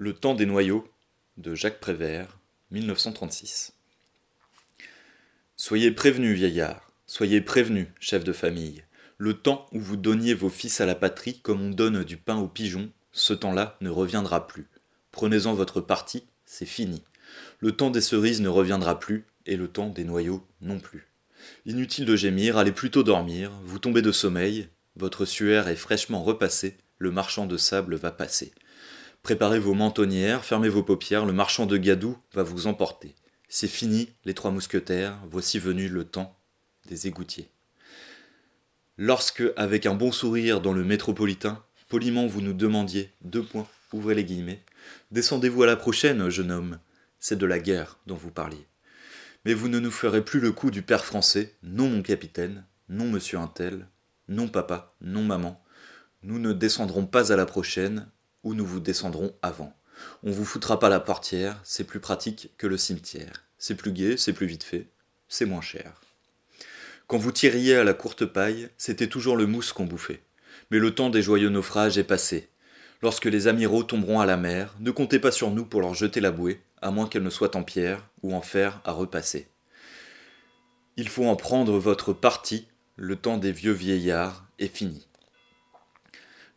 Le temps des noyaux de Jacques Prévert, 1936. Soyez prévenus, vieillard, soyez prévenus, chef de famille. Le temps où vous donniez vos fils à la patrie comme on donne du pain aux pigeons, ce temps-là ne reviendra plus. Prenez-en votre parti, c'est fini. Le temps des cerises ne reviendra plus, et le temps des noyaux non plus. Inutile de gémir, allez plutôt dormir, vous tombez de sommeil, votre suaire est fraîchement repassée, le marchand de sable va passer. Préparez vos mentonnières, fermez vos paupières, le marchand de gadou va vous emporter. C'est fini, les trois mousquetaires, voici venu le temps des égoutiers. Lorsque, avec un bon sourire dans le métropolitain, poliment vous nous demandiez, deux points, ouvrez les guillemets, descendez-vous à la prochaine, jeune homme, c'est de la guerre dont vous parliez. Mais vous ne nous ferez plus le coup du père français, non mon capitaine, non monsieur Intel, non papa, non maman, nous ne descendrons pas à la prochaine, ou nous vous descendrons avant. On vous foutra pas la portière, c'est plus pratique que le cimetière. C'est plus gai, c'est plus vite fait, c'est moins cher. Quand vous tiriez à la courte paille, c'était toujours le mousse qu'on bouffait. Mais le temps des joyeux naufrages est passé. Lorsque les amiraux tomberont à la mer, ne comptez pas sur nous pour leur jeter la bouée, à moins qu'elle ne soit en pierre ou en fer à repasser. Il faut en prendre votre parti, le temps des vieux vieillards est fini.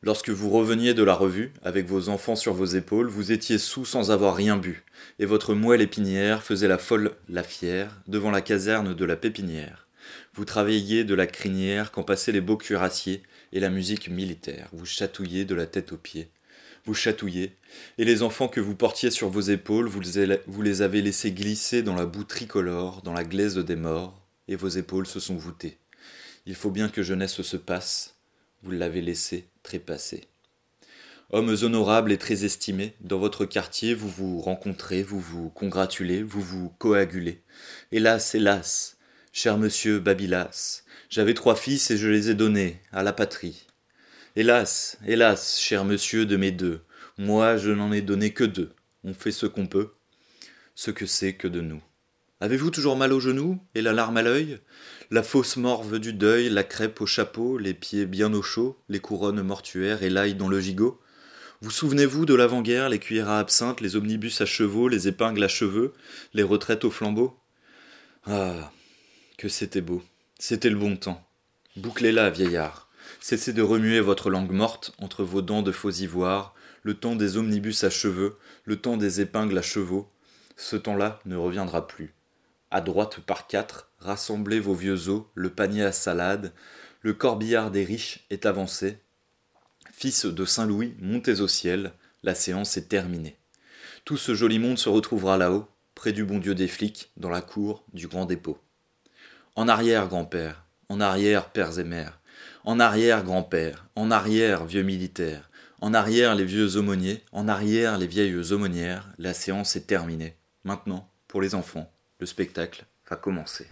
Lorsque vous reveniez de la revue, avec vos enfants sur vos épaules, vous étiez sous sans avoir rien bu, et votre moelle épinière faisait la folle, la fière, devant la caserne de la pépinière. Vous travailliez de la crinière quand passaient les beaux cuirassiers et la musique militaire. Vous chatouilliez de la tête aux pieds. Vous chatouillez, et les enfants que vous portiez sur vos épaules, vous les avez laissés glisser dans la boue tricolore, dans la glaise des morts, et vos épaules se sont voûtées. Il faut bien que jeunesse se passe, vous l'avez laissé trépasser. Hommes honorables et très estimés, dans votre quartier, vous vous rencontrez, vous vous congratulez, vous vous coagulez. Hélas, hélas, cher monsieur Babylas, j'avais trois fils et je les ai donnés à la patrie. Hélas, hélas, cher monsieur de mes deux, moi je n'en ai donné que deux. On fait ce qu'on peut, ce que c'est que de nous. Avez-vous toujours mal aux genoux et la larme à l'œil? La fausse morve du deuil, la crêpe au chapeau, les pieds bien au chaud, les couronnes mortuaires et l'ail dans le gigot? Vous souvenez-vous de l'avant-guerre, les cuillères à absinthe, les omnibus à chevaux, les épingles à cheveux, les retraites au flambeau? Ah, que c'était beau, c'était le bon temps. Bouclez-la, vieillard. Cessez de remuer votre langue morte entre vos dents de faux ivoire, le temps des omnibus à cheveux, le temps des épingles à chevaux. Ce temps-là ne reviendra plus à droite par quatre, rassemblez vos vieux os, le panier à salade, le corbillard des riches est avancé. Fils de Saint-Louis, montez au ciel, la séance est terminée. Tout ce joli monde se retrouvera là-haut, près du bon Dieu des flics, dans la cour du grand dépôt. En arrière, grand-père, en arrière, pères et mères, en arrière, grand-père, en arrière, vieux militaires, en arrière, les vieux aumôniers, en arrière, les vieilles aumônières, la séance est terminée. Maintenant, pour les enfants, le spectacle va commencer.